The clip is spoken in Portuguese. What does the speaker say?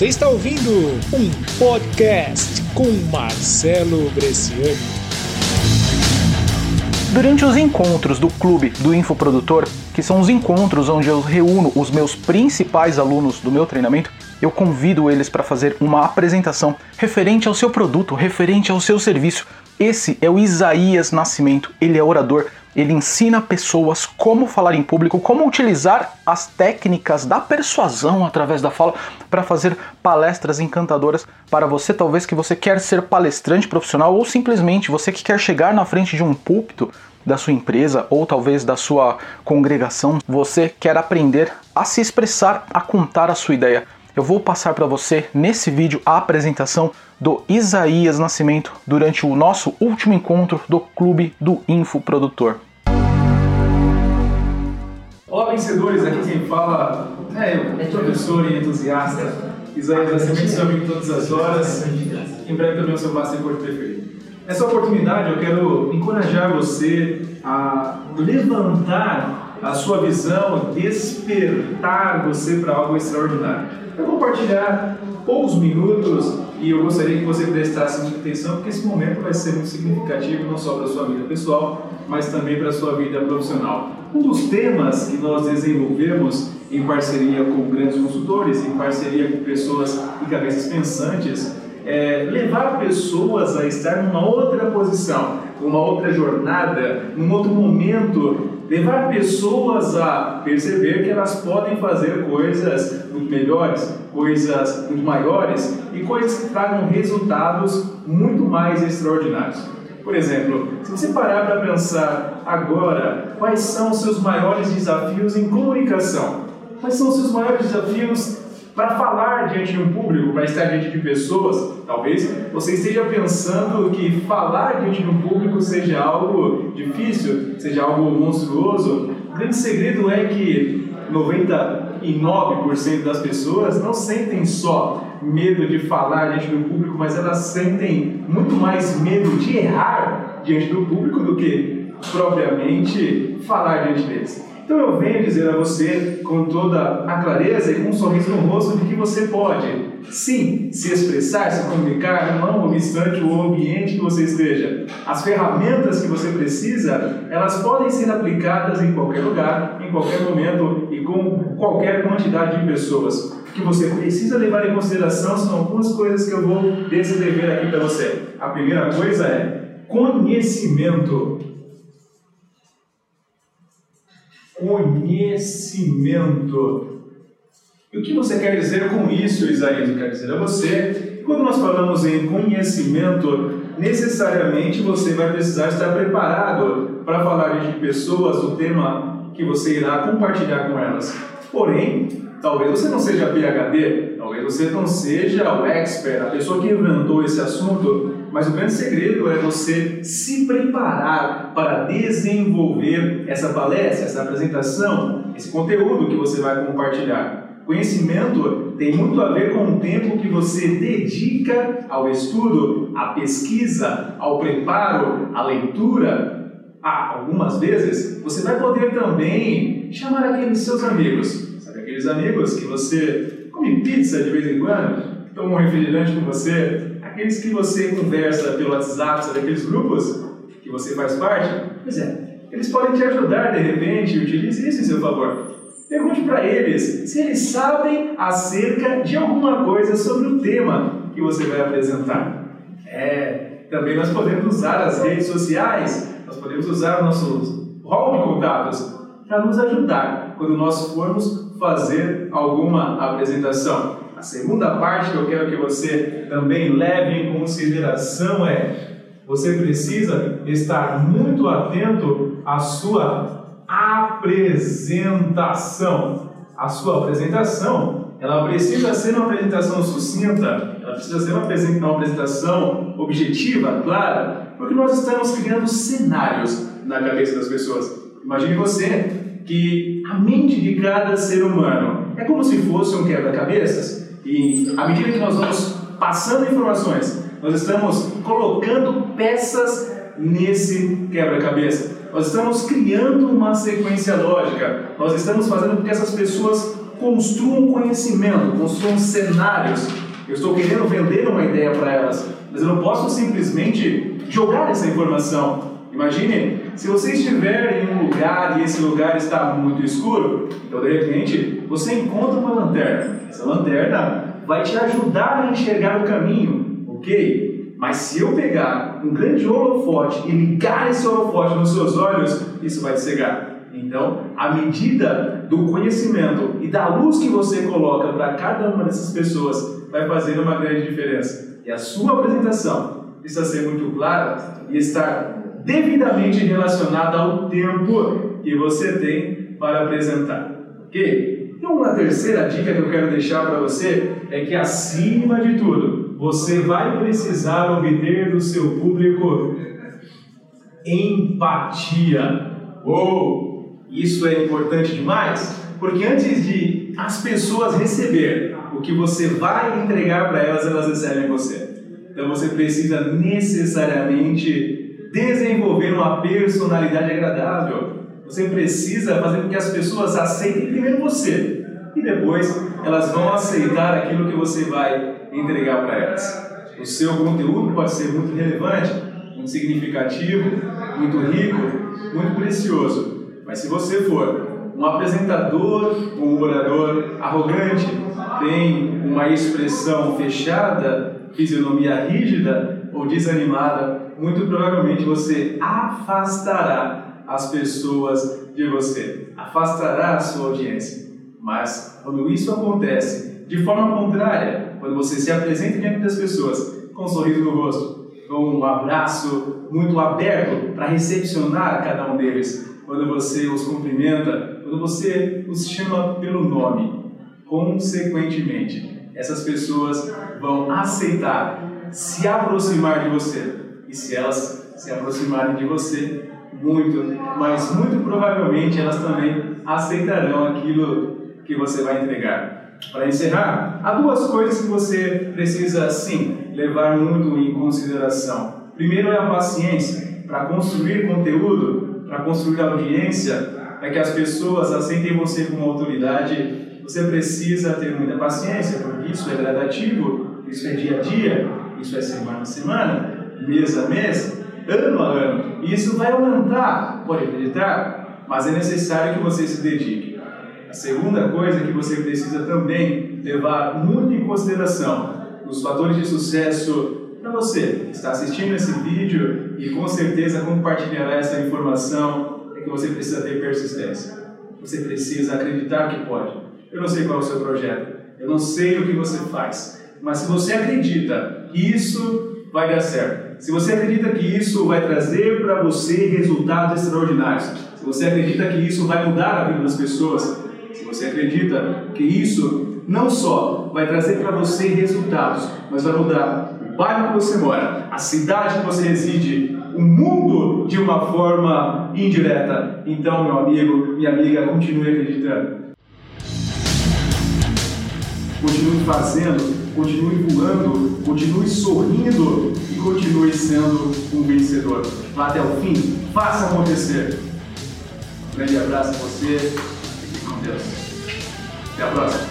Você está ouvindo um podcast com Marcelo Bresciani. Durante os encontros do clube do infoprodutor, que são os encontros onde eu reúno os meus principais alunos do meu treinamento, eu convido eles para fazer uma apresentação referente ao seu produto, referente ao seu serviço. Esse é o Isaías Nascimento, ele é orador, ele ensina pessoas como falar em público, como utilizar as técnicas da persuasão através da fala para fazer palestras encantadoras para você, talvez que você quer ser palestrante profissional ou simplesmente você que quer chegar na frente de um púlpito da sua empresa ou talvez da sua congregação, você quer aprender a se expressar, a contar a sua ideia. Eu vou passar para você nesse vídeo a apresentação do Isaías Nascimento durante o nosso último encontro do Clube do Infoprodutor. Olá, vencedores! Aqui quem fala é o professor e entusiasta Isaías Nascimento, seu amigo todas as horas. Em breve também o seu Master Coach preferido. Nessa oportunidade eu quero encorajar você a levantar a sua visão, despertar você para algo extraordinário. Eu vou compartilhar poucos minutos e eu gostaria que você prestasse muita atenção porque esse momento vai ser muito significativo não só para a sua vida pessoal, mas também para a sua vida profissional. Um dos temas que nós desenvolvemos em parceria com grandes consultores, em parceria com pessoas e cabeças pensantes, é levar pessoas a estar numa outra posição, numa outra jornada, num outro momento levar pessoas a perceber que elas podem fazer coisas muito melhores, coisas muito maiores e coisas que tragam resultados muito mais extraordinários. Por exemplo, se você parar para pensar agora, quais são os seus maiores desafios em comunicação? Quais são os seus maiores desafios para falar diante de um público, para estar diante de pessoas, talvez você esteja pensando que falar diante de um público seja algo difícil, seja algo monstruoso. O grande segredo é que 99% das pessoas não sentem só medo de falar diante do público, mas elas sentem muito mais medo de errar diante do público do que propriamente falar diante deles. Então eu venho dizer a você com toda a clareza e com um sorriso no rosto de que você pode, sim, se expressar, se comunicar, não obstante o ambiente que você esteja. As ferramentas que você precisa, elas podem ser aplicadas em qualquer lugar, em qualquer momento e com qualquer quantidade de pessoas. O que você precisa levar em consideração são algumas coisas que eu vou descrever aqui para você. A primeira coisa é conhecimento. Conhecimento. E o que você quer dizer com isso, Isaías? Eu quero dizer a você, quando nós falamos em conhecimento, necessariamente você vai precisar estar preparado para falar de pessoas, o tema que você irá compartilhar com elas. Porém, talvez você não seja PhD, talvez você não seja o expert, a pessoa que inventou esse assunto, mas o grande segredo é você se preparar para desenvolver essa palestra, essa apresentação, esse conteúdo que você vai compartilhar. Conhecimento tem muito a ver com o tempo que você dedica ao estudo, à pesquisa, ao preparo, à leitura. Ah, algumas vezes você vai poder também chamar aqueles seus amigos, sabe aqueles amigos que você come pizza de vez em quando, toma um refrigerante com você, aqueles que você conversa pelo WhatsApp, sabe aqueles grupos que você faz parte? Pois é, eles podem te ajudar de repente, utilize isso em seu favor. Pergunte para eles se eles sabem acerca de alguma coisa sobre o tema que você vai apresentar. É, também nós podemos usar as redes sociais, nós podemos usar o nosso hall de contatos para nos ajudar quando nós formos fazer alguma apresentação. A segunda parte que eu quero que você também leve em consideração é: você precisa estar muito atento à sua apresentação. A sua apresentação, ela precisa ser uma apresentação sucinta, ela precisa ser uma apresentação objetiva, clara, porque nós estamos criando cenários na cabeça das pessoas. Imagine você que a mente de cada ser humano é como se fosse um quebra-cabeças e à medida que nós vamos passando informações, nós estamos colocando peças nesse quebra-cabeça. Nós estamos criando uma sequência lógica. Nós estamos fazendo com que essas pessoas construam conhecimento, construam cenários. Eu estou querendo vender uma ideia para elas, mas eu não posso simplesmente jogar essa informação. Imagine se você estiver em um lugar e esse lugar está muito escuro, então de repente você encontra uma lanterna. Essa lanterna vai te ajudar a enxergar o caminho, ok? Mas se eu pegar um grande holofote e ligar esse holofote nos seus olhos, isso vai te cegar. Então, a medida do conhecimento e da luz que você coloca para cada uma dessas pessoas vai fazer uma grande diferença. E a sua apresentação precisa ser muito clara e estar devidamente relacionada ao tempo que você tem para apresentar. Ok? Então, uma terceira dica que eu quero deixar para você é que, acima de tudo, você vai precisar obter do seu público empatia. Uou! Isso é importante demais, porque antes de as pessoas receber o que você vai entregar para elas, elas recebem você. Então você precisa necessariamente desenvolver uma personalidade agradável. Você precisa fazer com que as pessoas aceitem primeiro você e depois elas vão aceitar aquilo que você vai entregar para elas. O seu conteúdo pode ser muito relevante, muito significativo, muito rico, muito precioso mas se você for um apresentador, um orador arrogante, tem uma expressão fechada, fisionomia rígida ou desanimada, muito provavelmente você afastará as pessoas de você, afastará a sua audiência. Mas quando isso acontece de forma contrária, quando você se apresenta diante das pessoas com um sorriso no rosto, com um abraço muito aberto para recepcionar cada um deles, quando você os cumprimenta, quando você os chama pelo nome. Consequentemente, essas pessoas vão aceitar se aproximar de você. E se elas se aproximarem de você, muito, mas muito provavelmente elas também aceitarão aquilo que você vai entregar. Para encerrar, há duas coisas que você precisa, sim, levar muito em consideração. Primeiro é a paciência. Para construir conteúdo, para construir audiência, para que as pessoas aceitem você como autoridade, você precisa ter muita paciência, porque isso é gradativo, isso é dia a dia, isso é semana a semana, mês a mês, ano a ano. E isso vai aumentar, pode acreditar, mas é necessário que você se dedique. A segunda coisa que você precisa também levar muito em consideração os fatores de sucesso para você que está assistindo esse vídeo e com certeza compartilhará essa informação, é que você precisa ter persistência. Você precisa acreditar que pode. Eu não sei qual é o seu projeto, eu não sei o que você faz, mas se você acredita que isso vai dar certo, se você acredita que isso vai trazer para você resultados extraordinários, se você acredita que isso vai mudar a vida das pessoas, se você acredita que isso não só vai trazer para você resultados, mas vai mudar bairro que você mora, a cidade que você reside, o mundo de uma forma indireta. Então, meu amigo, minha amiga, continue acreditando. Continue fazendo, continue voando, continue sorrindo e continue sendo um vencedor. Vá até o fim, faça acontecer. Um grande abraço a você e fique com Deus. Até a próxima.